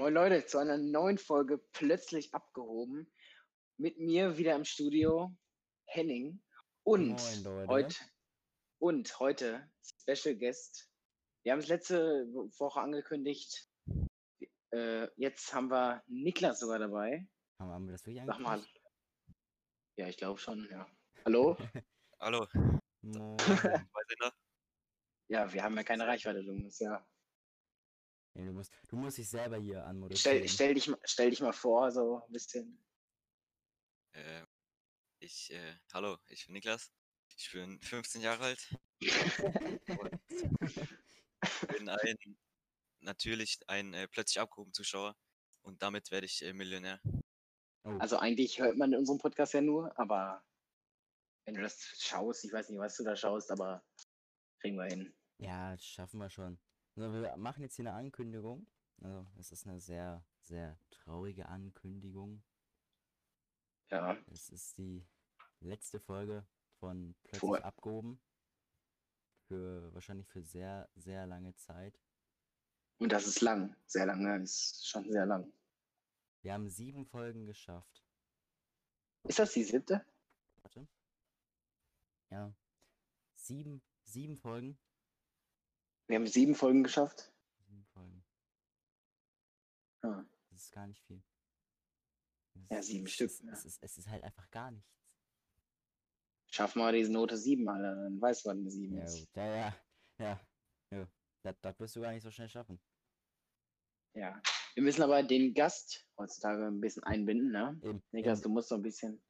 Moin Leute, zu einer neuen Folge plötzlich abgehoben. Mit mir wieder im Studio Henning und Moin, Leute. heute und heute Special Guest. Wir haben es letzte Woche angekündigt. Äh, jetzt haben wir Niklas sogar dabei. Haben wir das wirklich Sag mal. Ja, ich glaube schon, ja. Hallo? Hallo. Ja, wir haben ja keine Reichweite, du musst ja. Nee, du, musst, du musst dich selber hier Stell, anmoderieren. stell, dich, mal- stell dich mal vor, so ein bisschen. Äh, ich, äh, hallo, ich bin Niklas. Ich bin 15 Jahre alt. bin ein, natürlich ein äh, plötzlich abgehoben Zuschauer. Und damit werde ich äh, Millionär. Oh, Also eigentlich hört man in unserem Podcast ja nur, aber wenn du das schaust, ich weiß nicht, was du da schaust, aber kriegen wir hin. ja, das schaffen wir schon. Also, wir machen jetzt hier eine Ankündigung. Also, es ist eine sehr, sehr traurige Ankündigung. Ja. Es ist die letzte Folge von Plötzlich Vor- abgehoben. Für wahrscheinlich für sehr, sehr lange Zeit. Und das ist lang, sehr lang, ne? ist schon sehr lang. Wir haben sieben Folgen geschafft. Ist das die siebte? Warte. Ja. Sieben, sieben Folgen. Wir haben sieben Folgen geschafft. Sieben Folgen. Ah, Das ist gar nicht viel. Es Ja, ist- sieben es Stück, Ist, ja. es, ist, es ist halt einfach gar nichts. schaffen wir diese Note sieben, Alter, dann weißt du, was eine sieben Ja, ist. ja, ja, ja. ja. Das, das wirst du gar nicht so schnell schaffen. Ja. Wir müssen aber den Gast heutzutage ein bisschen einbinden, ne? Eben. Niklas, eben. du musst so ein bisschen.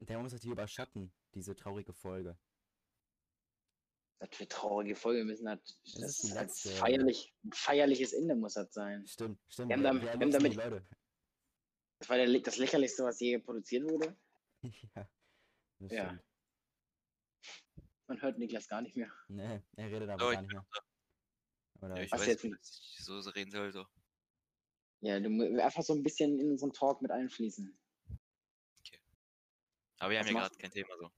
Der muss das hier überschatten, diese traurige Folge. Das wird traurige Folge, wir müssen das. Das Das ist als letzte. feierlich, ein feierliches Ende muss das sein. Stimmt, stimmt. Wir haben wir haben damit- Leute. Das war der, das lächerlichste, was je produziert wurde. ja, das Ja. Man hört Niklas gar nicht mehr. Nee, er redet aber Oh, gar ich nicht mehr. Oder Ja, ich Was weiß jetzt? nicht, dass ich so, so reden soll. So. Ja, du musst einfach so ein bisschen in unseren Talk mit einfließen. Aber wir haben Was ja machst gerade kein Thema so.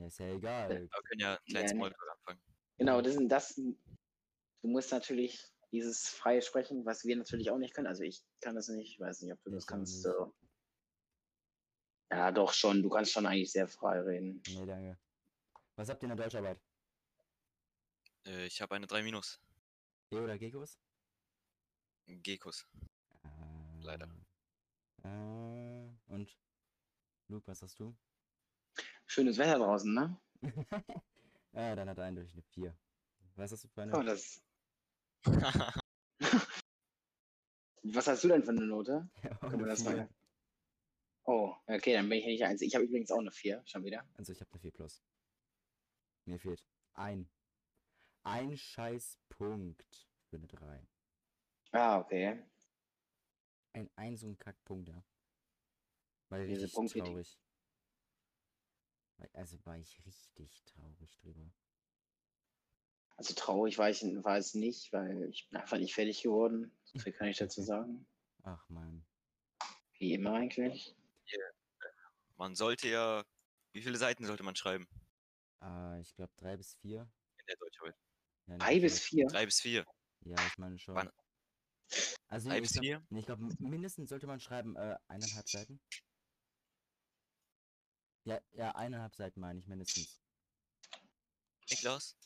Ja, ist ja egal. Wir können ja einen kleinen Ja. Smalltalk anfangen. Genau, das sind das. Du musst natürlich dieses freie Sprechen, was wir natürlich auch nicht können. Also ich kann das nicht, ich weiß nicht, ob du das Ich auch kannst. So. Ja, doch schon. Du kannst schon eigentlich sehr frei reden. Nee, danke. Was habt ihr in der Deutscharbeit? Äh, ich habe eine 3 Minus. E oder Gekos? Gekos. Leider. Äh, und Luke, was hast du? Schönes Wetter draußen, ne? ah, dann hat er eindeutig eine 4. Was hast du für eine? Oh, das. Was hast du denn für eine Note? Können wir eine das 4. mal- Oh, okay, dann bin ich nicht eins. Ich habe übrigens auch eine 4, schon wieder. Also ich habe eine 4 plus. Mir fehlt ein. Ein scheiß Punkt für eine 3. Ah, okay. Ein, ein so ein Kackpunkt, ja. War Diese richtig Punkte, die- traurig. Also war ich richtig traurig drüber. Also traurig war ich war es nicht, weil ich bin einfach nicht fertig geworden. So viel kann ich dazu sagen. Ach man. Wie immer eigentlich. Man sollte ja. Wie viele Seiten sollte man schreiben Äh, ich glaube drei bis vier. in der Deutscharbeit? Ja, Drei bis vier. Drei bis vier. Ja, ich meine schon. Wann- Also Drei ich bis glaub, vier? nee, ich glaube mindestens sollte man schreiben äh, eineinhalb Seiten. Ja, ja, eineinhalb Seiten meine ich mindestens. Niklas?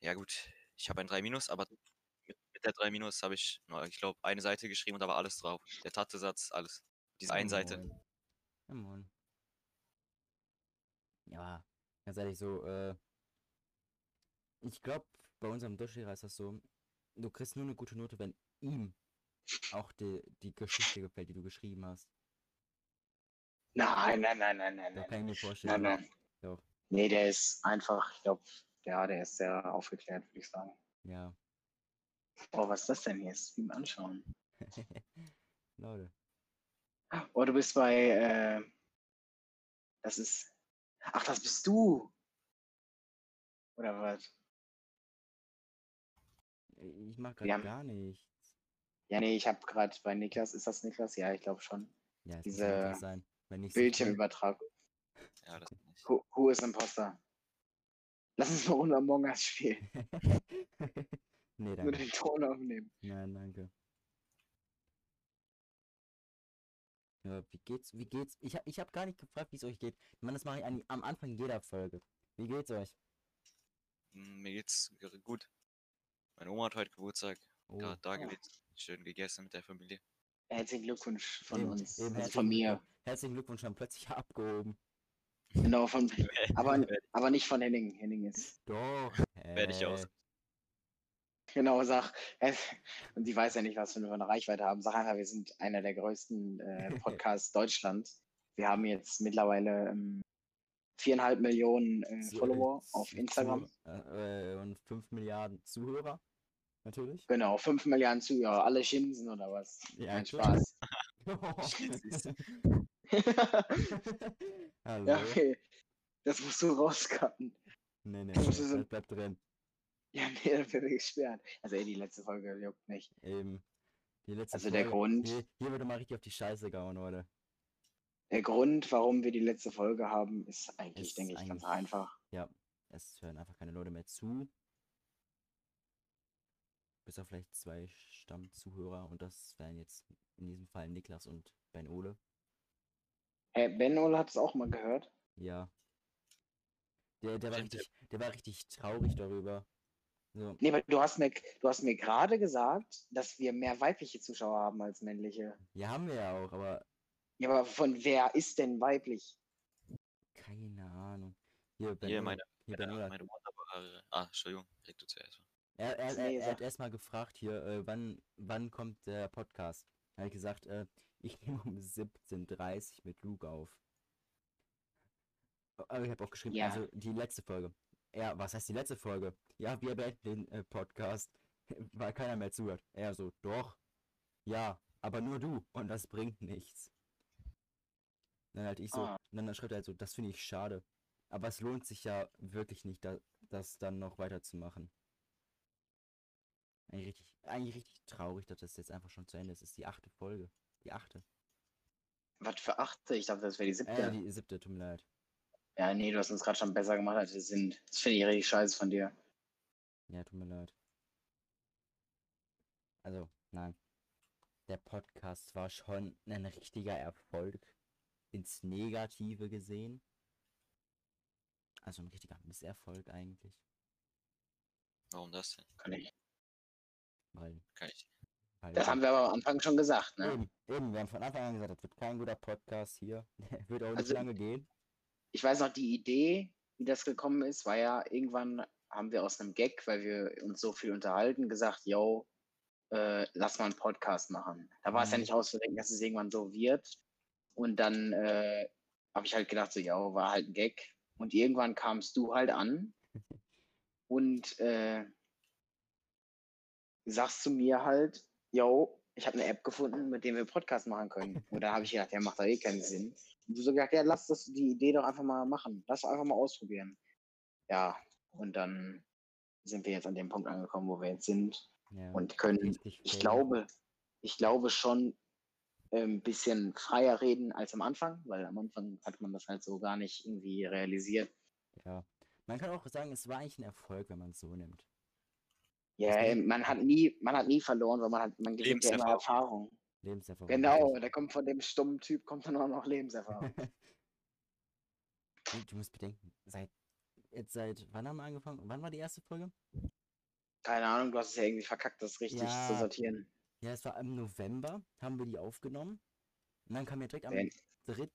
Ja gut, ich habe ein 3 Minus, aber mit, mit der 3 Minus habe ich, ich glaube, eine Seite geschrieben und da war alles drauf. Der Tattesatz, alles. Diese eine Seite. Ja, moin. Ja, ganz ehrlich, so, äh, ich glaube, bei unserem Deutschlehrer ist das so, du kriegst nur eine gute Note, wenn ihm auch die, die Geschichte gefällt, die du geschrieben hast. Nein, nein, nein, nein, nein, Da nein. kann ich mir vorstellen. Nein, nein. Doch. Nee, der ist einfach, ich glaube, ja, der ist sehr aufgeklärt, würde ich sagen. Ja. Oh, was ist das denn hier? Stream anschauen. Leute. Oh, du bist bei, äh, das ist, ach, das bist du. Oder was? Ich mach gerade haben- gar nichts. Ja, nee, ich habe gerade bei Niklas, ist das Niklas? Ja, ich glaube schon. Ja, Diese Niklas sein. Wenn cool. Bildschirmübertragung. Ja, das nicht. Who, who is Imposter? Lass uns mal Runde Among Us spielen. nee, Nur danke. den Ton aufnehmen. Nein, danke. Ja, wie geht's? Wie geht's? Ich, hab- ich habe gar nicht gefragt, wie es euch geht. Ich meine, das mache ich eigentlich am Anfang jeder Folge. Wie geht's euch? Hm, Mir geht's gut. Meine Oma hat heute Geburtstag, Oh, gerade da Oh. gewesen, schön gegessen mit der Familie. Herzlichen Glückwunsch von eben- uns. eben also von mir. Herzlichen Glückwunsch, haben plötzlich abgehoben. Genau, von, aber, aber nicht von Henning. Henning ist. Doch. Werde ich aus. äh, Genau, sag. äh, Und die weiß ja nicht, was wir für eine Reichweite haben. Sag einfach, wir sind einer der größten äh, Podcasts Deutschland. Wir haben jetzt mittlerweile ähm, viereinhalb Millionen äh, zu- Follower auf Instagram. Äh, und 5 Milliarden Zuhörer. Natürlich. Genau, fünf Milliarden Zuhörer. Alle Schinsen oder was? Ja, klar. Spaß. Hallo. ja, okay. Das musst du rauscutten. Nee, nee, Das so- bleibt drin. Ja, nee, das wird gesperrt. Also ey, die letzte Folge juckt nicht. Eben. Die letzte Also der Folge- Grund- Hier, hier würde mal richtig auf die Scheiße gehauen, Leute. Der Grund, warum wir die letzte Folge haben, ist eigentlich, Ist denke ich, ganz eigentlich- einfach. Es hören einfach keine Leute mehr zu. Bis auf vielleicht zwei Stammzuhörer und das wären jetzt in diesem Fall Niklas und Ben Ole. Hey, Ben Ole hat es auch mal gehört. Ja. Der, der, war richtig, der war richtig traurig darüber. So, Nee, aber du hast mir, du hast mir gerade gesagt, dass wir mehr weibliche Zuschauer haben als männliche. ja, haben wir ja auch, aber Ja, aber von wer ist denn weiblich? keine Ahnung. Hier, Ben Hier, meine, hier, Ben meine wunderbare. Ah, Entschuldigung, red du zuerst. Er, er, er, er hat erstmal gefragt hier, äh, wann, wann kommt der Podcast? Habe ich gesagt, äh, ich nehme um 17.30 Uhr mit Luke auf. Aber ich habe auch geschrieben, Ja. also die letzte Folge. Ja, was heißt die letzte Folge? Ja, wir beenden den äh, Podcast, weil keiner mehr zuhört. Er so, doch. Ja, aber nur du. Und das bringt nichts. Dann halt ich so, Ah. und dann schreibt er halt so, das finde ich schade. Aber es lohnt sich ja wirklich nicht, da, das dann noch weiterzumachen. Eigentlich richtig, eigentlich richtig traurig, dass das jetzt einfach schon zu Ende ist. Es ist die achte Folge. Die achte. Was für achte? Ich dachte, das wäre die siebte. Äh, die siebte, tut mir leid. Ja, nee, du hast uns gerade schon besser gemacht, als wir sind. Das finde ich richtig scheiße von dir. Ja, tut mir leid. Also, nein. Der Podcast war schon ein richtiger Erfolg. Ins Negative gesehen. Also ein richtiger Misserfolg eigentlich. Warum das denn? Kann ich. Ich. weil Das haben wir aber am Anfang schon gesagt, ne? Eben, eben, wir haben von Anfang an gesagt, das wird kein guter Podcast hier. Wird auch nicht Also- lange gehen. Ich weiß noch, die Idee, wie das gekommen ist, war ja, irgendwann haben wir aus einem Gag, weil wir uns so viel unterhalten, gesagt, yo, äh, lass mal einen Podcast machen. Da war es ja Mhm. nicht auszudenken, dass es irgendwann so wird. Und dann äh, habe ich halt gedacht, so, yo, war halt ein Gag. Und irgendwann kamst du halt an und äh, sagst zu mir halt, yo, ich habe eine App gefunden, mit der wir Podcast machen können. Und da habe ich gedacht, ja, macht doch eh keinen Sinn. Und du so gesagt, ja, lass das die Idee doch einfach mal machen. Lass einfach mal ausprobieren. Ja, und dann sind wir jetzt an dem Punkt angekommen, wo wir jetzt sind Ja, und können, ich glaube, ich glaube schon ein bisschen freier reden als am Anfang, weil am Anfang hat man das halt so gar nicht irgendwie realisiert. Ja. Man kann auch sagen, es war eigentlich ein Erfolg, wenn man es so nimmt. Ja, man hat nie, man hat nie verloren, weil man hat, man gewinnt ja immer Lebenserfahrung. Erfahrung. Lebenserfahrung. Genau, da kommt von dem stummen Typ kommt dann auch noch Lebenserfahrung. Du, du musst bedenken, seit jetzt seit wann haben wir angefangen? Wann war die erste Folge? Keine Ahnung, du hast es ja irgendwie verkackt, das richtig zu Ja. sortieren. Ja, es war im November, haben wir die aufgenommen. Und dann kam ja direkt am Wenn- 3.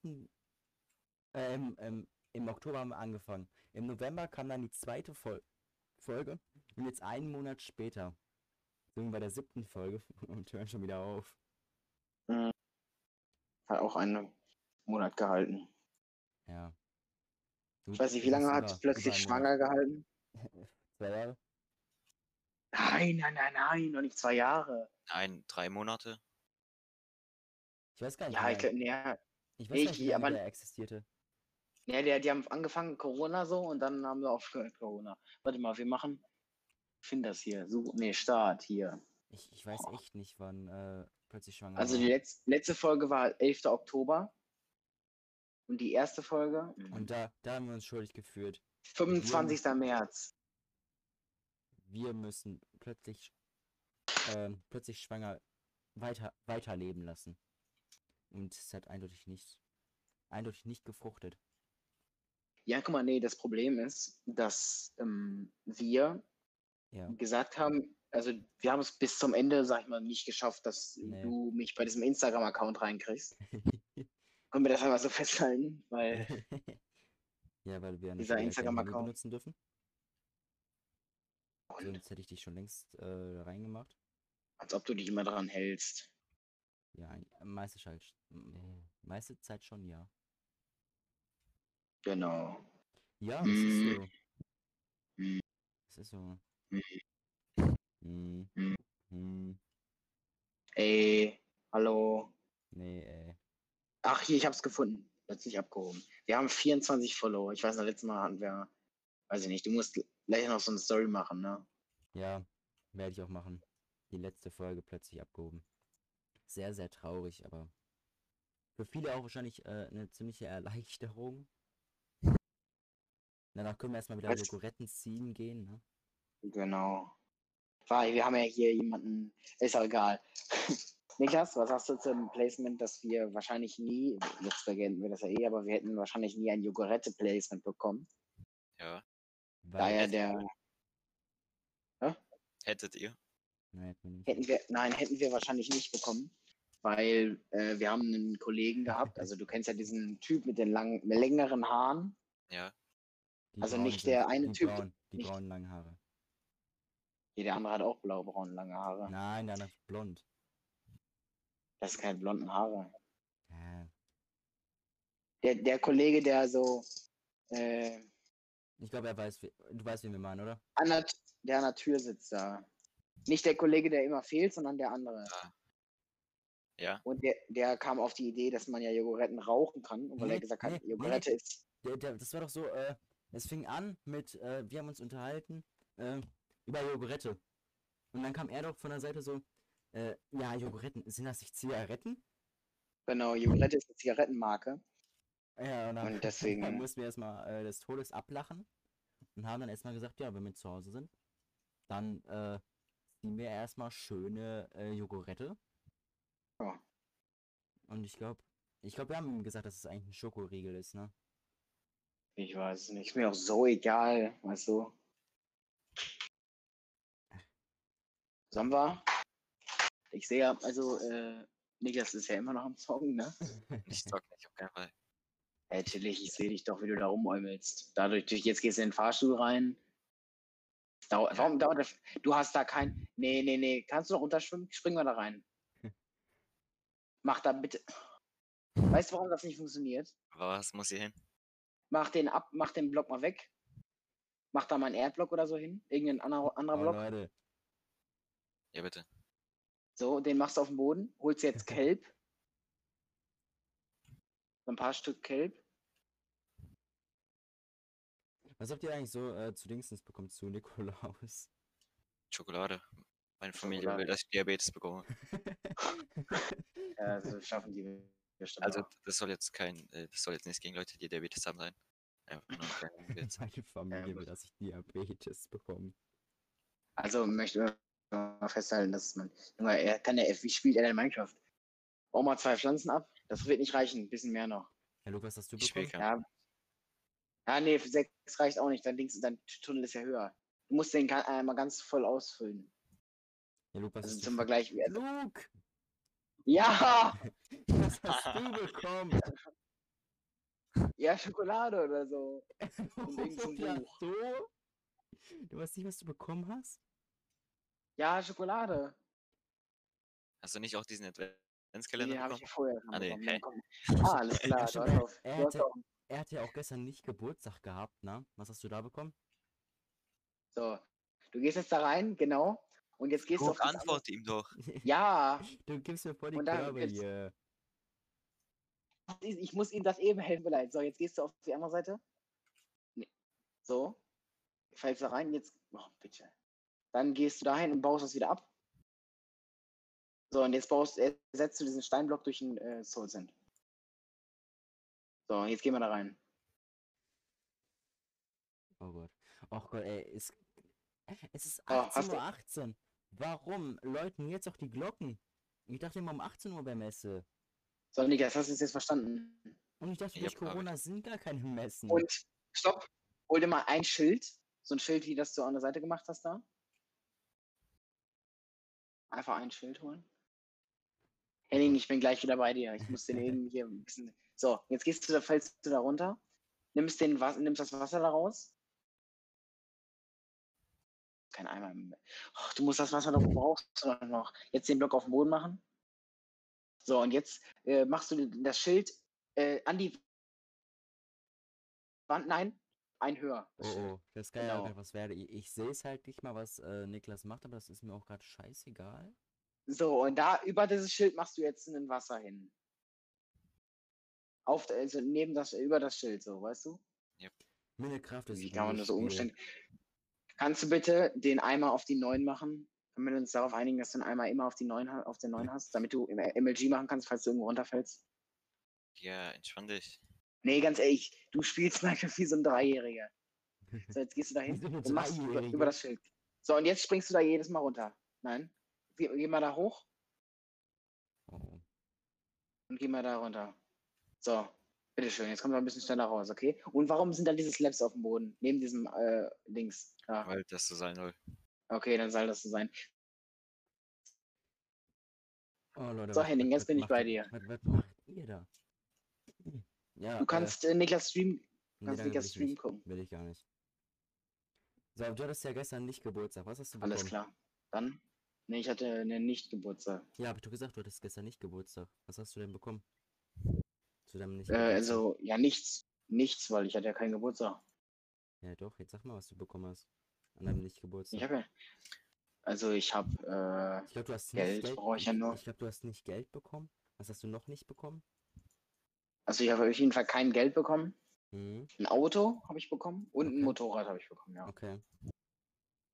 Äh, im, im, im Oktober haben wir angefangen. Im November kam dann die zweite Fol Folge. Und jetzt einen Monat später sind wir bei der siebten Folge und hören schon wieder auf. Hat auch einen Monat gehalten. Ja. Du, Ich weiß nicht, wie lange hat über- es plötzlich über schwanger gehalten? Zwei Jahre? Nein, nein, nein, nein, noch nicht zwei Jahre. Ein, drei Monate. Ich weiß gar nicht, Ja, wie ich, lange- glaub- ja, ich weiß nicht, wie aber- der existierte. ja die, die haben angefangen Corona so und dann haben wir aufgehört Corona. Warte mal, wir machen, find das hier, so, nee, Start hier. Ich, ich weiß echt nicht, wann äh, plötzlich schwanger Also die letz, letzte Folge war 11. Oktober und die erste Folge Und da, da haben wir uns schuldig gefühlt. 25. März. Wir müssen plötzlich, ähm, plötzlich schwanger weiter, weiterleben lassen. Und es hat eindeutig nicht, eindeutig nicht gefruchtet. Ja, guck mal, nee, das Problem ist, dass ähm, wir Ja. gesagt haben, also wir haben es bis zum Ende, sag ich mal, nicht geschafft, dass Nee. du mich bei diesem Instagram-Account reinkriegst. Können wir das einmal so festhalten, weil ja, weil wir nicht Dieser Instagram-Account. Benutzen dürfen. und, Sonst hätte ich dich schon längst äh, reingemacht. als ob du dich immer dran hältst. Ja, meiste Zeit, meiste Zeit schon, ja. Genau. Ja, es ist so. Mm. Es ist so. Mm. Mm. Mm. Ey, hallo. Nee, ey. Ach, hier, ich hab's gefunden. Plötzlich abgehoben. Wir haben 24 Follower. Ich weiß noch, letztes Mal hatten wir, weiß ich nicht, du musst gleich noch so eine Story machen, ne? Ja, werde ich auch machen. Die letzte Folge plötzlich abgehoben. Sehr, sehr traurig, aber für viele auch wahrscheinlich äh, eine ziemliche Erleichterung. Danach können wir erstmal wieder Was? Logoretten ziehen gehen, ne? Genau. Weil wir haben ja hier jemanden, ist auch egal. Niklas, was sagst du zum Placement, dass wir wahrscheinlich nie, jetzt vergessen wir das ja eh, aber wir hätten wahrscheinlich nie ein Jogurette-Placement bekommen. Ja. Da Weil, ja der, Hättet ihr? nein, hätten wir nein, hätten wir wahrscheinlich nicht bekommen, weil äh, wir haben einen Kollegen gehabt, also du kennst ja diesen Typ mit den langen, längeren Haaren. Ja. Die also braun nicht der eine die Typ, Braun, die nicht- braunen langen Haare. Jeder andere hat auch blau-braun lange Haare. Nein, der andere ist blond. Das sind keine blonden Haare. Ja. Der, der Kollege, der so äh, Ich glaube, er weiß, wie- du weißt, wen wir meinen, oder? an der, der an der Tür sitzt da. Nicht der Kollege, der immer fehlt, sondern der andere. Ja. Und der, der kam auf die Idee, dass man ja Jogoretten rauchen kann. Und weil er Nee, gesagt hat, nee, nee. Jogurette ist. Der, der, das war doch so, äh, es fing an mit, äh, wir haben uns unterhalten, äh, über Jogurette. Und dann kam er doch von der Seite so, äh, ja, Joguretten, sind das nicht Zigaretten? Genau, Jogurette ist eine Zigarettenmarke. Ja, und dann, Und deswegen- dann mussten wir erstmal äh, des Todes ablachen und haben dann erstmal gesagt, ja, wenn wir zu Hause sind, dann äh, ziehen wir erstmal schöne äh, Jogurette. Ja. Und ich glaube, ich glaube, wir haben ihm gesagt, dass es eigentlich ein Schokoriegel ist, ne? Ich weiß es nicht. Ist mir auch so egal, weißt du. Sollen wir? Ich sehe ja, also, äh, Niklas ist ja immer noch am Zocken, ne? Ich zock nicht, auf keinen Fall. Chillig, ich sehe dich doch, wie du da rumäumelst. Dadurch, durch- jetzt gehst du in den Fahrstuhl rein. Dau Ja. Warum dauert das? Du hast da kein. Nee, nee, nee. Kannst du noch runterschwimmen? Springen wir da rein. Mach da bitte. Weißt du, warum das nicht funktioniert? Aber was muss hier hin? Mach den ab, mach den Block mal weg. Mach da mal einen Erdblock oder so hin. Irgendein anderer, anderer Oh, Block. Leute, Ja, bitte. So, den machst du auf den Boden. Holst jetzt Kelb. So ein paar Stück Kelb. was habt ihr eigentlich so äh, zu Dingsens bekommen, zu Nikolaus? Schokolade. Meine Familie Schokolade. will, dass ich Diabetes bekomme. Ja, so schaffen die bestimmt Also, das soll jetzt kein, äh, das soll jetzt nicht gegen Leute, die Diabetes haben sein. Meine Familie will, dass ich Diabetes bekomme. Also möchte ich mal festhalten, dass man. Junge, er kann der F, wie spielt er denn Minecraft? Bau mal zwei Pflanzen ab. Das wird nicht reichen, ein bisschen mehr noch. Herr Lukas, hast du Ich bekommen? Ja. Ja, nee, für sechs reicht auch nicht. Dein Dings, dein Tunnel ist ja höher. Du musst den einmal ganz voll ausfüllen. Ja, Lukas, Also zum Vergleich. Luke! Ja! Was hast du bekommen? Ja, Schokolade oder so. ja, so? Du weißt nicht, was du bekommen hast? Ja, Schokolade. Hast du nicht auch diesen Adventskalender ich bekommen? ja vorher Ah, nee? Komm. Ah, alles klar. Du hast er- auch, er hatte- Er hatte ja auch gestern nicht Geburtstag gehabt, ne? Was hast du da bekommen? So, du gehst jetzt da rein, genau. Und jetzt gehst du auf antworte ihm doch. Ja, Du gibst mir voll die Körbe hier. ich muss ihm das eben helfen, leid. So, jetzt gehst du auf die andere Seite. Nee. So. Fällst da rein, jetzt. Oh, bitte. Dann gehst du dahin und baust das wieder ab. So, und jetzt baust, äh, setzt du diesen Steinblock durch den äh, Soul Sand. So, jetzt gehen wir da rein. Oh Gott. Oh Gott, ey, es, es ist Oh, 18.18 hast Uhr. du- 18. Warum läuten jetzt auch die Glocken? Ich dachte immer um 18 Uhr wäre Messe. So, Niklas, hast du es jetzt verstanden? Und ich dachte, Ja, durch ich. Corona sind gar keine Messen. Und stopp, hol dir mal ein Schild. So ein Schild, wie das du an der Seite gemacht hast da. Einfach ein Schild holen. Henning, ich bin gleich wieder bei dir. Ich muss den irgendwie hier ein bisschen. So, jetzt gehst du da, fällst du da runter, nimmst, den, Was- nimmst das Wasser da raus. Kein Eimer. im- Oh, du musst das Wasser doch brauchst du noch. Jetzt den Block auf den Boden machen. So, und jetzt äh, machst du das Schild äh, an die Wand. Nein, ein höher. Oh, oh, das kann ja Genau. auch was werden. Ich, ich sehe es halt nicht mal, was äh, Niklas macht, aber das ist mir auch gerade scheißegal. So, und da über dieses Schild machst du jetzt ein Wasser hin. Auf, also neben das, über das Schild, so, weißt du? Meine Kraft ist Wie kann man nur so umständlich. Kannst du bitte den Eimer auf die 9 machen? Können wir uns darauf einigen, dass du den Eimer immer auf, die 9, ha- auf den 9 hast, damit du im MLG machen kannst, falls du irgendwo runterfällst? Ja, entspann dich. Nee, ganz ehrlich, du spielst manchmal wie so ein Dreijähriger. So, jetzt gehst du da hin und machst über, über das Schild. So, und jetzt springst du da jedes Mal runter. Nein? Geh, geh mal da hoch Oh, und geh mal da runter. So, bitteschön, jetzt kommt mal ein bisschen schneller raus, okay? Und warum sind da diese Slabs auf dem Boden? Neben diesem äh, Dings. Da. Weil das so sein soll. Okay, dann soll das so sein. Oh, Leute, So, was- Henning, jetzt was bin ich bei dir. Was, was macht ihr da? Ja, Du kannst äh, Niklas Stream, kannst Niklas will ich Stream nicht. gucken. Will ich gar nicht. So, du hattest ja gestern nicht Geburtstag. Was hast du bekommen? Alles klar. Dann? Nee, ich hatte einen Nicht-Geburtstag. Ja, hab ich doch gesagt, du hattest gestern nicht Geburtstag. Was hast du denn bekommen? Zu deinem nicht Äh, also, ja, nichts. Nichts, weil ich hatte ja keinen Geburtstag. Ja, doch, jetzt sag mal, was du bekommen hast. An deinem nicht Geburtstag. Ich habe ja. Also, ich habe, äh, Ich glaube, du hast Geld Geld. brauche ich ja nur. Ich glaube, du hast nicht Geld bekommen. Was hast du noch nicht bekommen? Also ich habe auf jeden Fall kein Geld bekommen. Mhm. Ein Auto habe ich bekommen und ein Okay. Motorrad habe ich bekommen, ja. Okay.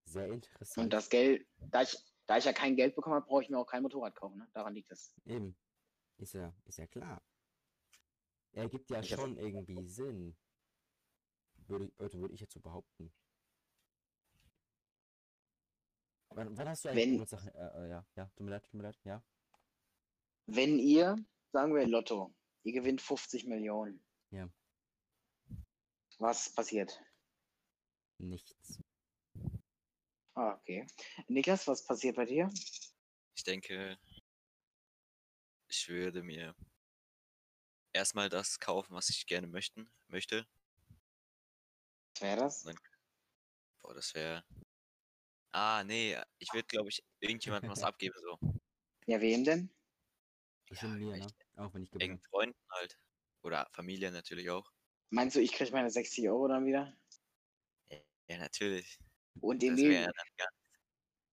Sehr interessant. Und das Geld, da ich, da ich ja kein Geld bekommen habe, brauche ich mir auch kein Motorrad kaufen, ne? Daran liegt es. Eben. Ist ja, ist ja klar. Ergibt ja Ich schon irgendwie Sinn. Würde, ich- also würde ich jetzt so behaupten. Wann, wann hast du eigentlich Wenn- Geburtstag? Äh, äh, ja, ja, tut mir leid, tut mir leid, ja. Wenn ihr, sagen wir Lotto, ihr gewinnt 50 Millionen. Ja. Was passiert? Nichts. Ah, okay. Niklas, was passiert bei dir? Ich denke, ich würde mir erstmal das kaufen, was ich gerne möchten, möchte. Was wäre das? Nein. Boah, das wäre. Ah, nee, ich würde, glaube ich, irgendjemandem was abgeben, so. Ja, wem denn? Bestimmt mir, ne? Auch wenn ich gewonnen Engen. Freunden halt. Oder Familie natürlich auch. Meinst du, ich kriege meine 60 Euro dann wieder? Ja, natürlich. Und Emil,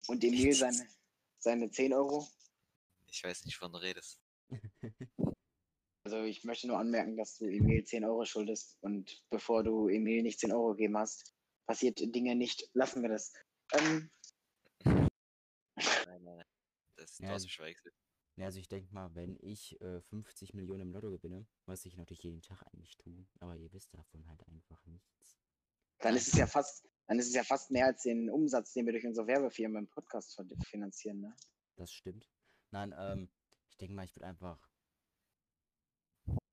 und Emil seine, seine 10 Euro? Ich weiß nicht, wovon du redest. Also ich möchte nur anmerken, dass du Emil 10 Euro schuldest. Und bevor du Emil nicht 10 Euro gegeben hast, passiert Dinge nicht. Lassen wir das. Ähm, Nein, nein. Das, Ja, hast also- also ich denke mal, wenn ich äh, 50 Millionen im Lotto gewinne, was ich natürlich jeden Tag eigentlich tue, aber ihr wisst davon halt einfach nichts. dann ist es ja fast, dann ist es ja fast mehr als den Umsatz, den wir durch unsere Werbefirmen im Podcast finanzieren, ne? Das stimmt. Nein, ähm, ich denke mal, ich würde einfach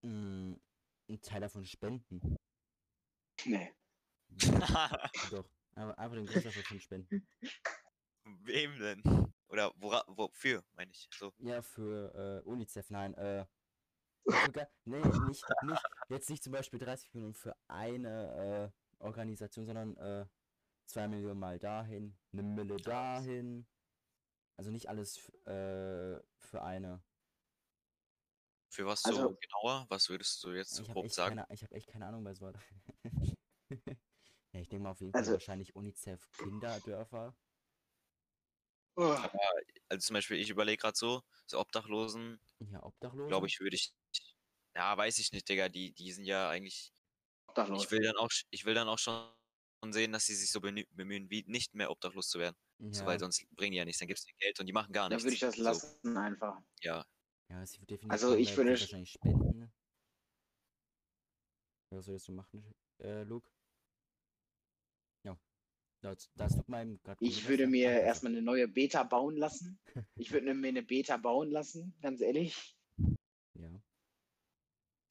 mh, einen Teil davon spenden. Nee. Doch, aber einfach den Großteil davon spenden. Wem denn? Oder wora, wofür, meine ich. So. Ja, für äh, UNICEF, nein, äh. Sogar, nee, nicht, nicht, jetzt nicht zum Beispiel 30 Millionen für eine äh, Organisation, sondern äh, 2 Millionen mal dahin, eine Mille dahin. Also nicht alles äh, für eine. Für was Also- so genauer? Was würdest du jetzt so Ich habe grob echt, sagen? keine, ich hab echt keine Ahnung bei so. ja, ich denke mal auf jeden Fall Also- wahrscheinlich UNICEF Kinderdörfer. Oh, Also zum Beispiel, ich überlege gerade so, so Obdachlosen, Ja, Obdachlose. glaube ich, würde ich. Ja, weiß ich nicht, Digga. Die, die sind ja eigentlich. obdachlos. Ich will dann auch, ich will dann auch schon sehen, dass sie sich so bemühen, wie nicht mehr obdachlos zu werden. So, Ja, weil sonst bringen die ja nichts, dann gibt es Geld und die machen gar Dann nichts. würde ich das So, lassen einfach. ja, ja, es wird definitiv Also ich würde wahrscheinlich spenden. Was würdest du machen, äh, Luke? Das, das tut meinem gerade Ich würde mir erstmal eine neue Beta bauen lassen. Ich würde mir eine Beta bauen lassen, ganz ehrlich. Ja.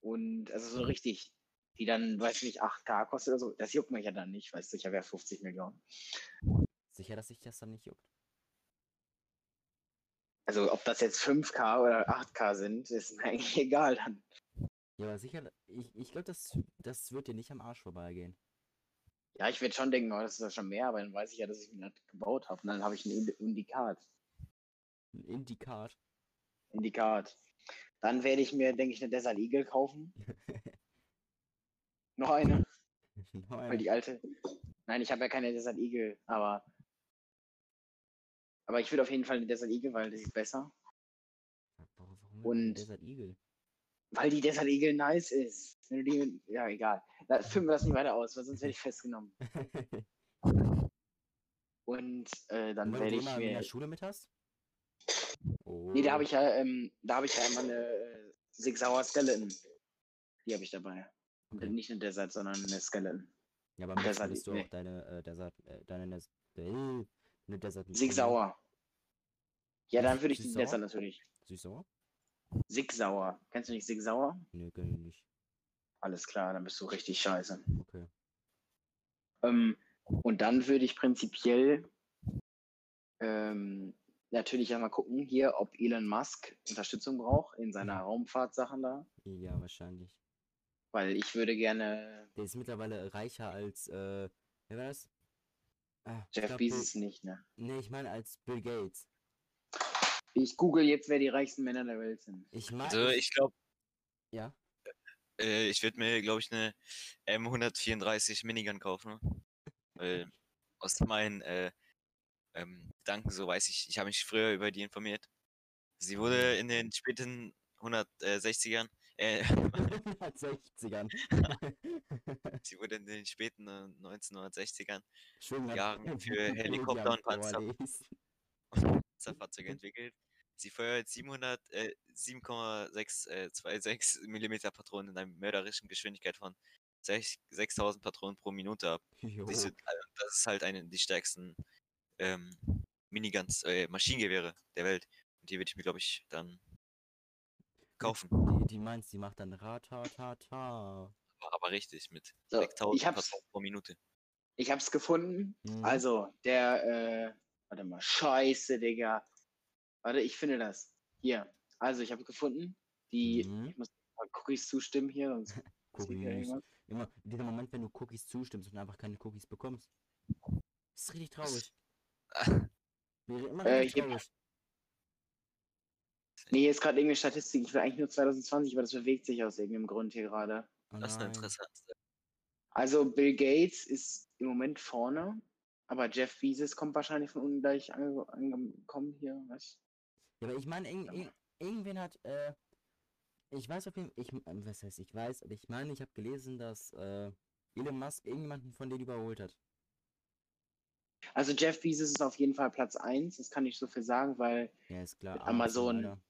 Und also so richtig, die dann, weiß nicht, 8K kostet oder so, das juckt mich ja dann nicht, weißt du, ich habe ja 50 Millionen. Sicher, dass sich das dann nicht juckt. Also ob das jetzt 5K oder 8K sind, ist mir eigentlich egal dann. Ja, aber sicher, ich, ich glaube, das, das wird dir nicht am Arsch vorbeigehen. Ja, ich werde schon denken, oh, das ist ja schon mehr, aber dann weiß ich ja, dass ich mir das gebaut habe. Und dann habe ich ein Indi- Indikat. Ein Indikat. Indikat. Dann werde ich mir, denke ich, eine Desert Eagle kaufen. Noch eine, Noch weil eine. die alte. Nein, ich habe ja keine Desert Eagle, aber. Aber ich würde auf jeden Fall eine Desert Eagle, weil das ist besser. Warum und- Desert Eagle? Weil die Desert Eagle nice ist. Wenn du die, ja, egal. Da, filmen wir das nicht weiter aus, weil sonst werde ich festgenommen. Und äh, dann werde du ich immer in mir. der Schule mit hast? Oh. Nee, da habe ich ja, ähm, da habe ich ja immer eine äh, Sig Sauer Skeleton. Die habe ich dabei. Okay. nicht eine Desert, sondern eine Skeleton. Ja, aber Desert müsstest du nee. auch deine äh, Desert, äh, deine äh, eine Desert Cola- Sauer. Ja, dann würde ich die? Desert natürlich. Süß-sauer? Sig Sauer. Kennst du nicht Sig Sauer? Nee, kenn ich nicht. Alles klar, dann bist du richtig scheiße. Okay. Ähm, und dann würde ich prinzipiell ähm, natürlich einmal gucken hier, ob Elon Musk Unterstützung braucht in seiner Raumfahrtsachen da. Ja, wahrscheinlich. Weil ich würde gerne Der ist mittlerweile reicher als, äh, wer war das? Ah, Jeff glaub, Bill- Bezos nicht, ne? Nee, ich meine als Bill Gates. Ich google jetzt, wer die reichsten Männer der Welt sind. Ich meine. Also ich glaube, ja. äh, ich würde mir, glaube ich, eine M134 Minigun kaufen. Weil aus meinen äh, ähm, Gedanken, so weiß ich, ich habe mich früher über die informiert. Sie wurde in den späten 160ern, äh, 160ern. sie wurde in den späten äh, 1960ern Schön grad Jahren für Helikopter und Panzer. Vorlesen. Panzerfahrzeuge entwickelt. Sie feuert 700, äh, 7,626 mm Patronen in einer mörderischen Geschwindigkeit von 6 6000 Patronen pro Minute ab. Diese, äh, das ist halt eine die stärksten ähm, Miniguns, äh, Maschinengewehre der Welt. Und die würde ich mir, glaube ich, dann kaufen. Die, die meinst, die macht dann Ratatata. Aber, aber richtig, mit So, 6000 ich hab's, Patronen pro Minute. ich hab's gefunden. Mhm. Also, der, äh, warte mal, scheiße, Digga. Warte, ich finde das. Hier. Also, ich habe gefunden. Die, Mhm. ich muss mal Cookies zustimmen hier, sonst Cookies. Immer dieser Moment, wenn du Cookies zustimmst und einfach keine Cookies bekommst. Das ist richtig traurig. Wäre immer Äh, traurig. Nee, hier ist gerade irgendeine Statistik. Ich will eigentlich nur 2020, aber das bewegt sich aus irgendeinem Grund hier gerade. Oh Das ist interessante. Also, Bill Gates ist im Moment vorne, aber Jeff Bezos kommt wahrscheinlich von unten gleich ange angekommen hier. Was? Ja, aber ich meine, irg irg irgendwen hat, äh, ich weiß auf jeden Fall, ich, ähm, was heißt, ich weiß, aber ich meine, ich habe gelesen, dass, äh, Elon Musk irgendjemanden von denen überholt hat. Also, Jeff Bezos ist auf jeden Fall Platz 1, das kann ich so viel sagen, weil Ja, ist klar. Amazon, Amazon. Alter.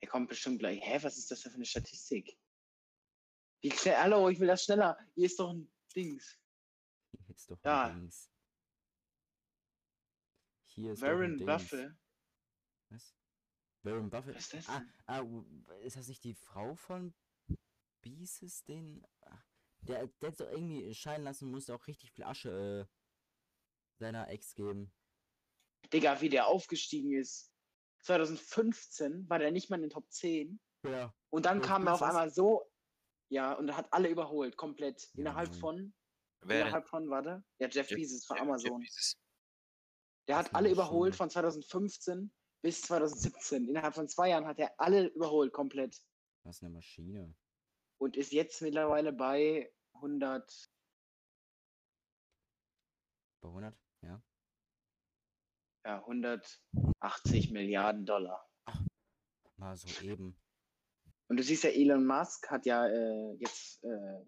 er kommt bestimmt gleich. Hä, was ist das denn für eine Statistik? Wie schnell? Hallo, ich will das schneller. Hier ist doch ein Dings. Ist doch Ja. Dings. Hier ist Warren. Buffett. Was? Warren Buffett? Was ist das Ah, denn? ah, ist das nicht die Frau von Beeses, den. Ach, der, der hat doch irgendwie scheinen lassen, musste auch richtig viel Asche äh, seiner Ex geben. Digga, wie der aufgestiegen ist. 2015 war der nicht mal in den Top 10. Ja. Und dann Jeff kam er auf einmal so. Ja, und hat alle überholt, komplett. Ja, Innerhalb Mann. von. Wer denn? Innerhalb von, warte. Ja, Jeff, Jeff- Bezos von Jeff- Jeff Amazon. Bezos. Der hat alle überholt Maschine. von 2015 bis 2017. Innerhalb von zwei Jahren hat er alle überholt, komplett. Das ist eine Maschine. Und ist jetzt mittlerweile bei 100. Bei 100? Ja. Ja, 180 Milliarden Dollar. Mal so eben. Und du siehst ja, Elon Musk hat ja äh, jetzt äh,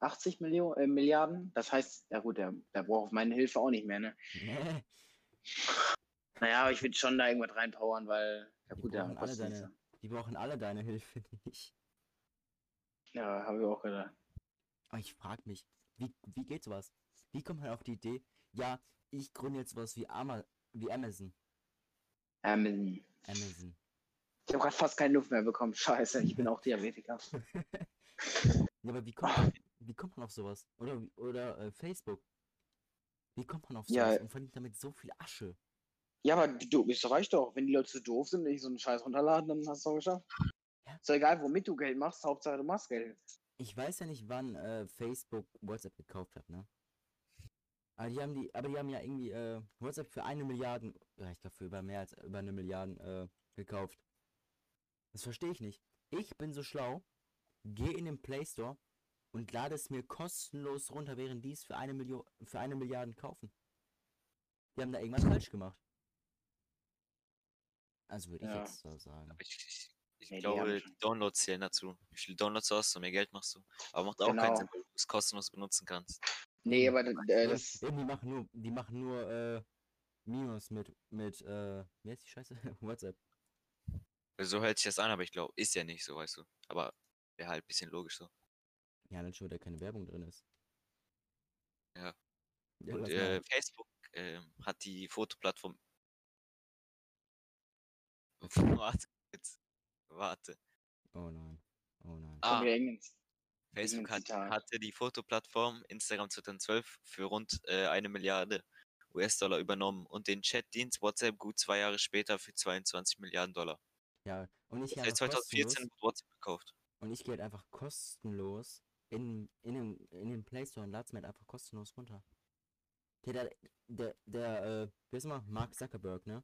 87 Millio äh, Milliarden. Das heißt, ja gut, der, der braucht meine Hilfe auch nicht mehr, ne? Nee. Naja, aber ich will schon da irgendwas reinpowern, weil, ja Die gut, brauchen alle kostet nichts, deine- Die brauchen alle deine Hilfe nicht. Ja, habe ich auch gedacht. Aber ich frag mich, wie, wie geht sowas? Wie kommt man auf die Idee, ja, ich gründe jetzt was wie, Ama wie Amazon. Amazon. Amazon. Ich habe gerade fast keine Luft mehr bekommen. Scheiße, ich bin auch Diabetiker. Ja, aber wie kommt wie kommt man auf sowas? Oder, oder äh, Facebook? Wie kommt man auf Ja. sowas und verdient damit so viel Asche? Ja, aber du, es reicht doch. Wenn die Leute zu doof sind und nicht so einen Scheiß runterladen, dann hast du auch geschafft. Ja. Ist doch egal, womit du Geld machst, Hauptsache du machst Geld. Ich weiß ja nicht, wann äh, Facebook WhatsApp gekauft hat, ne? Aber die haben die, aber die haben ja irgendwie äh, WhatsApp für eine Milliarde, ja, ich glaube für über mehr als über eine Milliarde äh, gekauft. Das verstehe ich nicht. Ich bin so schlau, gehe in den Play Store und lade es mir kostenlos runter, während die es für eine Million, für eine Milliarde kaufen. Die haben da irgendwas falsch gemacht. Also würde ich Ja. jetzt so sagen. Aber ich, ich, ich Nee, glaube, Downloads zählen dazu. Wie viele Downloads du hast, umso mehr Geld machst du. Aber macht auch keinen Genau. Sinn, weil du es kostenlos benutzen kannst. Nee, aber äh, das. die machen nur, die machen nur äh, Minus mit, mit, äh, wie heißt die Scheiße? WhatsApp. Also so hört sich das an, aber ich glaube, ist ja nicht so, weißt du. Aber wäre halt ein bisschen logisch so. Ja, dann schon, da keine Werbung drin ist. Ja. ja Und äh. Facebook ähm, hat die Fotoplattform. Warte jetzt. Warte. Oh nein. Oh nein. Ah. Facebook hat, hatte die Fotoplattform Instagram 2012 für rund äh, eine Milliarde US-Dollar übernommen und den Chatdienst WhatsApp gut zwei Jahre später für 22 Milliarden Dollar. Ja, und ich Das gehe heißt, einfach 2014 kostenlos, wurde WhatsApp gekauft. und ich gehe halt einfach kostenlos in, in, den, in den Play Store und lade es mir halt einfach kostenlos runter. Der, der, der, der äh, wie heißt mal? Mark Zuckerberg, ne?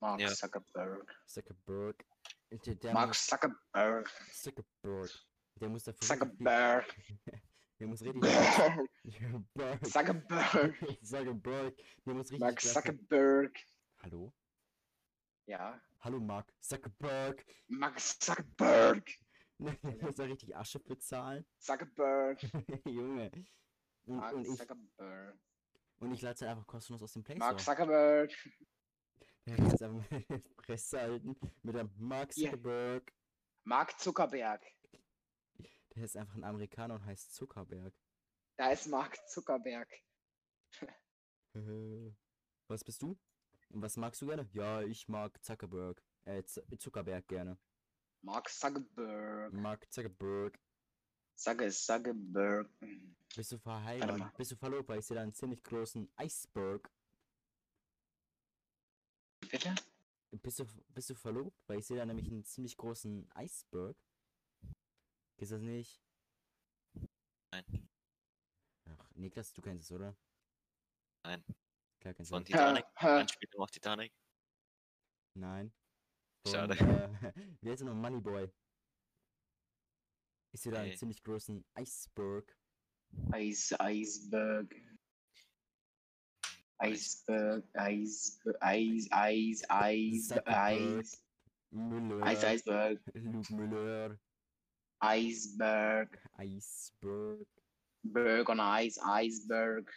Mark Ja. Zuckerberg. Zuckerberg. Der, der Mark muss, Zuckerberg. Zuckerberg. Der muss dafür. Zuckerberg. Der muss richtig. Zuckerberg. Zuckerberg. Zuckerberg. Zuckerberg. Der muss richtig. Mark dafür- Zuckerberg. Hallo? Ja. Hallo Mark Zuckerberg. Mark Zuckerberg. Muss da richtig Asche bezahlen. Zuckerberg. Junge. Und, Mark und ich, Zuckerberg. und ich lade es halt einfach kostenlos aus dem Play Mark. Zuckerberg. Jetzt meine Fresse halten mit dem Mark. Zuckerberg. Mark Zuckerberg. Der ist einfach ein Amerikaner und heißt Zuckerberg. Da ist Mark Zuckerberg. Was bist du? Und was magst du gerne? Ja, ich mag Zuckerberg. Äh, Zuckerberg gerne. Mark Zuckerberg. Mark Zuckerberg. Zucker Zuckerberg. Bist du verheiratet? Bist du verlobt? Weil ich sehe da einen ziemlich großen Eisberg. Bitte? Bist du, bist du verlobt? Weil ich sehe da nämlich einen ziemlich großen Eisberg. Ist das nicht? Nein. Ach, Niklas, du kennst es, oder? Nein. Klar kennst du Von. Titanic. Ha, Anspielung auf Titanic. Nein. Schade. Äh, wie heißt er noch? Moneyboy. Ich sehe da einen ziemlich großen Eisberg. Eis, Eisberg. Eisberg, Eisberg, Eis, Eis, Eis. Eis, Müller. Eis, Eisberg, Luke Müller. Eisberg, Eisberg. Berg on Eis, Eisberg,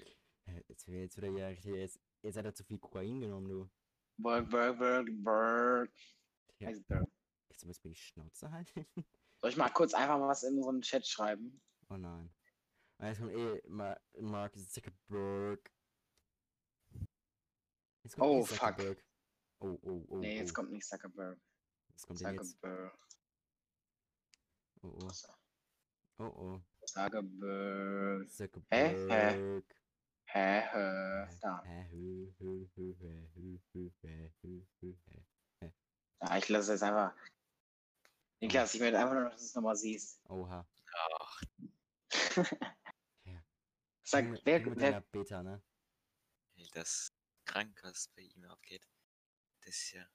Hä, Jetzt, jetzt wieder ja. Jetzt, jetzt hat er zu viel Kokain genommen, du. Berg, Berg, Berg, Berg, Ja. Eisberg. Kannst du die Schnauze halten? Soll ich mal kurz einfach mal was in unseren Chat schreiben? Oh nein. Jetzt kommt eh Ma Mark Zuckerberg. Jetzt Oh, eh fuck. Zuckerberg. Oh, oh, oh. Nee, oh. jetzt kommt nicht Zuckerberg. Was kommt jetzt? Zuckerberg. Oh, oh. Oh, oh. Zuckerberg. Zuckerberg. Hä, hä, da. Hä, hö, hö, hö, hä, hö, hö, hä, hö, hö, hä. Ja, ich lasse es einfach. Niklas, ich möchte einfach nur, dass du es nochmal siehst. Oha. Ach, Sag, Junge, wer, mit wer, Beta, ne? ey, das ist krank, was bei ihm abgeht. Das ist ja.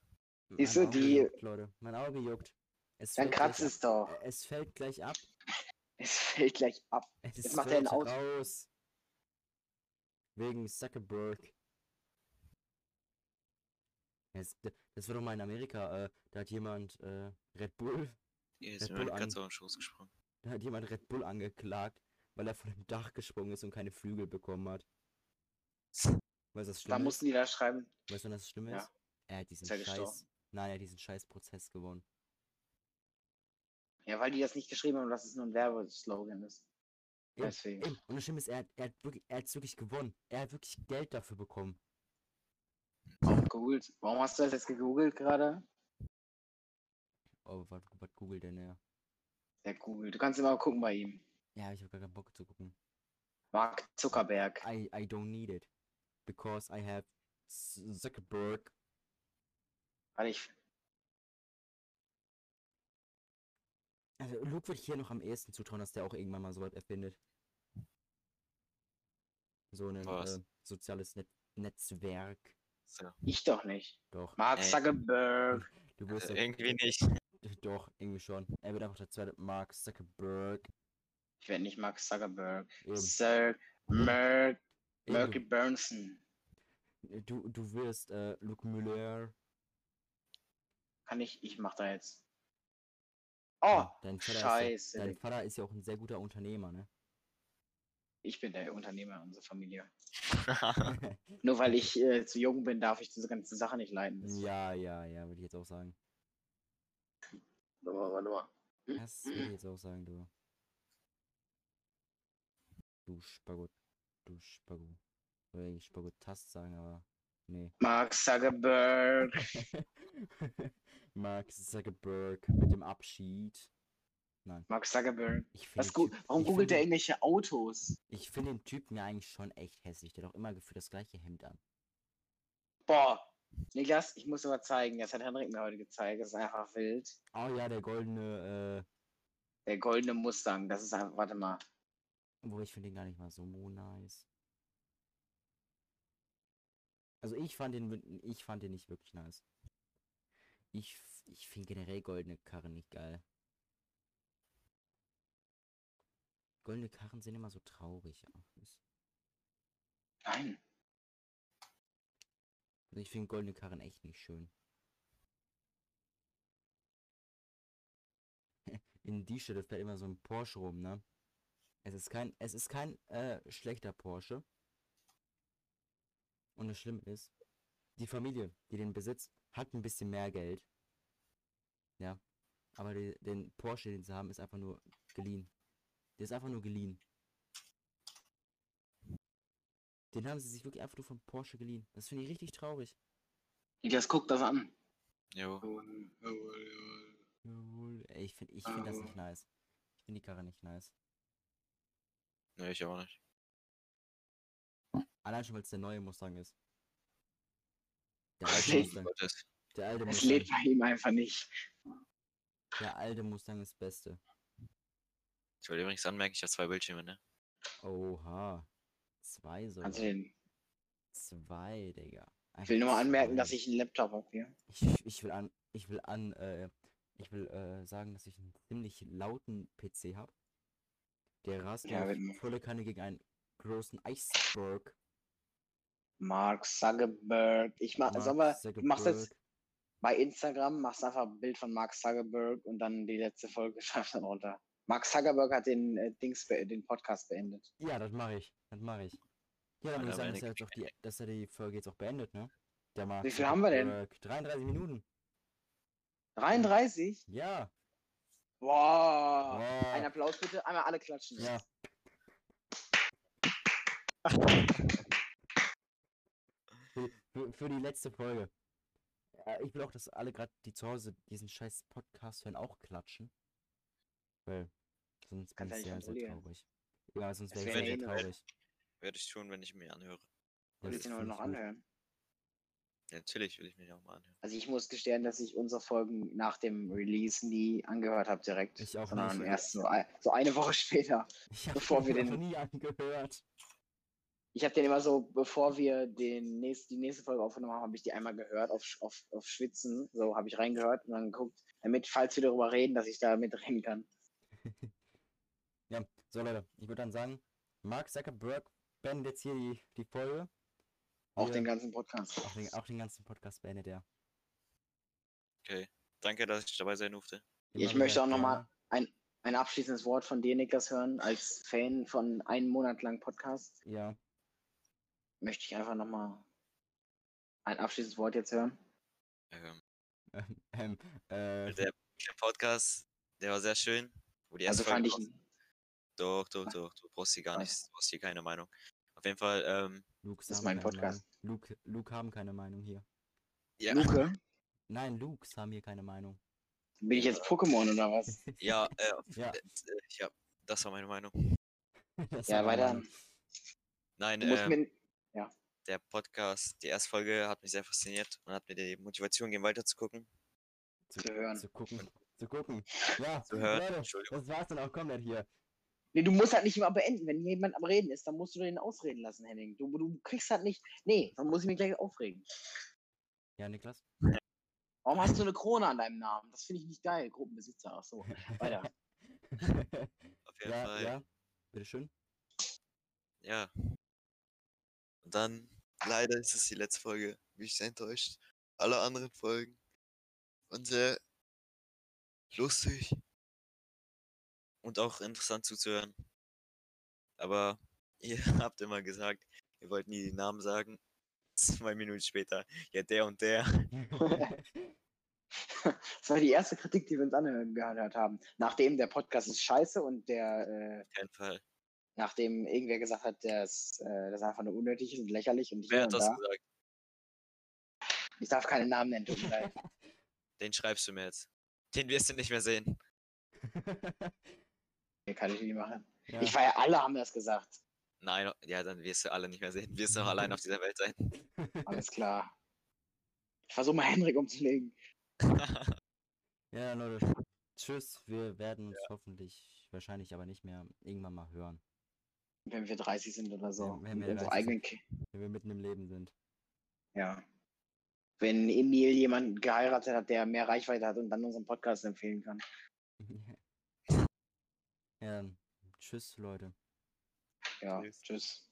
Du, Auge die- Juckt, Leute. Mein Auge juckt. Es dann fällt kratzt gleich es doch. ab. Es fällt gleich ab. Es fällt gleich ab. Es macht er ein Auto. raus. Wegen Zuckerberg. Es, d- das war doch mal in Amerika. Äh, da hat jemand äh, Red Bull, ist Red Bull ganz an. auf den Schoß gesprungen. da hat jemand Red Bull angeklagt, weil er von dem Dach gesprungen ist und keine Flügel bekommen hat. Weißt du, was Da schlimm ist? mussten die da schreiben. Weißt du, was das Schlimme Ja. ist? Er hat diesen Ist er gestorben? Scheiß. Nein, er hat diesen scheiß Prozess gewonnen. Ja, weil die das nicht geschrieben haben, dass es nur ein Werbeslogan ist. Eben, Deswegen. Und das Schlimme ist, er hat, er hat wirklich, er hat's wirklich gewonnen. Er hat wirklich Geld dafür bekommen. Warum gegoogelt? Warum hast du das jetzt gegoogelt gerade? Oh, was, was googelt denn er? Der Google. Du kannst immer mal gucken bei ihm. Ja, ich habe gar keinen Bock zu gucken. Mark Zuckerberg. I, I don't need it. Because I have Zuckerberg. Weil ich. Also Luke würde ich hier noch am ehesten zutrauen, dass der auch irgendwann mal sowas erfindet. So ein äh, soziales Net Netzwerk. So. Ich doch nicht. Doch. Mark Ey. Zuckerberg. Du wirst Äh, doch, irgendwie nicht. doch, irgendwie schon. Er wird einfach der zweite Mark Zuckerberg. Ich werde nicht Mark Zuckerberg. Eben. Sir Merk. Murky Burnson. du, du, wirst äh, Luke Müller. Kann ich. Ich mach da jetzt. Oh, dein Vater, scheiße. Ist ja, dein Vater ist ja auch ein sehr guter Unternehmer, ne? Ich bin der Unternehmer unserer Familie. Nur weil ich äh, zu jung bin, darf ich diese ganze Sache nicht leiten. Das- ja, ja, ja, würde ich jetzt auch sagen. Warte mal, warte mal. Das würde ich jetzt auch sagen, du. Du Spago. Du Spago. Würde eigentlich Spagotast sagen, aber. Nee. Mark Zuckerberg. Mark Zuckerberg mit dem Abschied. Mark Zuckerberg. Ich Was Warum googelt er den- irgendwelche Autos? Ich finde den Typen ja eigentlich schon echt hässlich. Der hat auch immer gefühlt das gleiche Hemd an. Boah. Niklas, ich muss mal zeigen. Das hat Henrik mir heute gezeigt. Das ist einfach wild. Oh ja, der goldene, Der goldene Mustang. Das ist einfach. Warte mal. äh. Wo ich finde den gar nicht mal so nice. Also ich fand den, ich fand den nicht wirklich nice. Ich, ich finde generell goldene Karren nicht geil. Goldene Karren sind immer so traurig. aus. Nein. Also ich finde goldene Karren echt nicht schön. In die Stelle fährt immer so ein Porsche rum, ne? Es ist kein, es ist kein äh, schlechter Porsche. Und das Schlimme ist, die Familie, die den besitzt, hat ein bisschen mehr Geld. Ja. Aber die, den Porsche, den sie haben, ist einfach nur geliehen. Der ist einfach nur geliehen. Den haben sie sich wirklich einfach nur von Porsche geliehen. Das finde ich richtig traurig. Niklas, guck das an. Jo. Jawohl. Ey, ich finde ich find das nicht nice. Ich finde die Karre nicht nice. Ne, ich auch nicht. Allein schon, weil es der neue Mustang ist. Der alte nee. Mustang. Der alte Es Mustang. lädt bei ihm einfach nicht. Der alte Mustang ist das Beste. Ich wollte übrigens anmerken, ich habe zwei Bildschirme, ne? Oha. Zwei so. Kannst du den. Zwei, Digga. Ich will nur mal anmerken, zwei. dass ich einen Laptop habe hier. Ich, ich will an, ich will an, äh, ich will äh, sagen, dass ich einen ziemlich lauten PC habe. Der rast Ja, volle Kanne gegen einen großen Iceberg. Mark Zuckerberg. Ich mach, Mark sag mal, du machst jetzt Zuckerberg. bei Instagram, machst einfach ein Bild von Mark Zuckerberg und dann die letzte Folge schreibst dann runter. Mark Zuckerberg hat den äh, Dings be den Podcast beendet. Ja, das mache ich. Das mache ich. Ja, dann würde ich sagen, dass er, eine jetzt auch die, dass er die Folge jetzt auch beendet, ne? Der Mark Wie viel haben wir denn? Zuckerberg. 33 Minuten. 33? Ja. Wow. Wow. Ein Applaus bitte. Einmal alle klatschen. Ja. Für, für, für die letzte Folge. Ich will auch, dass alle gerade, die zu Hause diesen scheiß Podcast hören, auch klatschen. Weil sonst bin Kannst ich ja sehr, sehr traurig. Ja, sonst Das wäre ich wäre sehr eine traurig. Werde ich tun, wenn ich mir anhöre. Will Das ich den nur find noch anhören? Ja, natürlich will ich mir auch mal anhören. Also ich muss gestehen, dass ich unsere Folgen nach dem Release nie angehört habe direkt. Ich auch sondern nicht. erst so, ein- so eine Woche später. Ich Bevor wir noch den- nie angehört. Ich habe den immer so, bevor wir den nächst, die nächste Folge aufgenommen haben, habe ich die einmal gehört auf, auf, auf Schwitzen. So habe ich reingehört und dann geguckt, damit, falls wir darüber reden, dass ich da mitreden kann. So Leute, ich würde dann sagen, Mark Zuckerberg beendet jetzt hier die, die Folge. Auch Wir- den ganzen Podcast. auch, den, auch den ganzen Podcast beendet er. Okay. Danke, dass ich dabei sein durfte. Ich Immer möchte auch noch mal- gerne. Ein abschließendes Wort von dir, Niklas, hören, als Fan von einem Monat lang Podcast. Ja, Möchte ich einfach nochmal ein abschließendes Wort jetzt hören. Ähm, ähm, äh, der, der Podcast, der war sehr schön. Wo die Also erste fand ich, raus- Doch, doch, doch. Du brauchst hier gar Was? nichts. Du brauchst hier keine Meinung. Auf jeden Fall, ähm, Luke Das ist haben mein keine Podcast. Meinung. Luke, Luke haben keine Meinung hier. ja. Luke, Nein, Lukes haben hier keine Meinung. Bin ich jetzt Pokémon oder was? Ja, äh, Ja. äh, ja, das war meine Meinung. Das Ja, weiter. Nein, ähm, mir. der Podcast, die erste Folge hat mich sehr fasziniert und hat mir die Motivation gegeben, weiterzugucken. zu, zu hören. Zu gucken. Zu gucken. Ja, Zu hören, Leute, das war's dann auch komplett hier. Nee, du musst halt nicht immer beenden. Wenn jemand am Reden ist, dann musst du den ausreden lassen, Henning. Du, du kriegst halt nicht. Nee, dann muss ich mich gleich aufregen. Ja, Niklas? Warum hast du eine Krone an deinem Namen? Das finde ich nicht geil. Gruppenbesitzer. Ach so. Weiter. Auf jeden ja, Fall. ja, bitteschön. Ja. Und dann, leider ist es die letzte Folge. Bin ich sehr enttäuscht. Alle anderen Folgen waren sehr lustig und auch interessant zuzuhören. Aber ihr habt immer gesagt, ihr wollt nie die Namen sagen. Zwei Minuten später, ja, der und der. Das war die erste Kritik, die wir uns angehört haben. Nachdem der Podcast ist scheiße und der, äh, Auf keinen Fall. nachdem irgendwer gesagt hat, dass äh, das einfach nur unnötig ist und lächerlich und Wer hat das da. gesagt? Ich darf keine Namen nennen, tut mir leid. Den schreibst du mir jetzt. Den wirst du nicht mehr sehen. Kann ich nicht machen. ja. Ich war ja, alle haben das gesagt. Nein, ja, dann wirst du alle nicht mehr sehen. Wirst du auch allein auf dieser Welt sein. Alles klar. Ich versuche mal Henrik umzulegen. ja, Leute. Tschüss. Wir werden uns hoffentlich, wahrscheinlich aber nicht mehr, irgendwann mal hören. Wenn wir 30 sind oder so. Ja, wenn wir unsere 30 eigenen Wenn wir mitten im Leben sind. Ja. Wenn Emil jemanden geheiratet hat, der mehr Reichweite hat und dann unseren Podcast empfehlen kann. ja, dann tschüss, Leute. Ja, Tschüss. tschüss.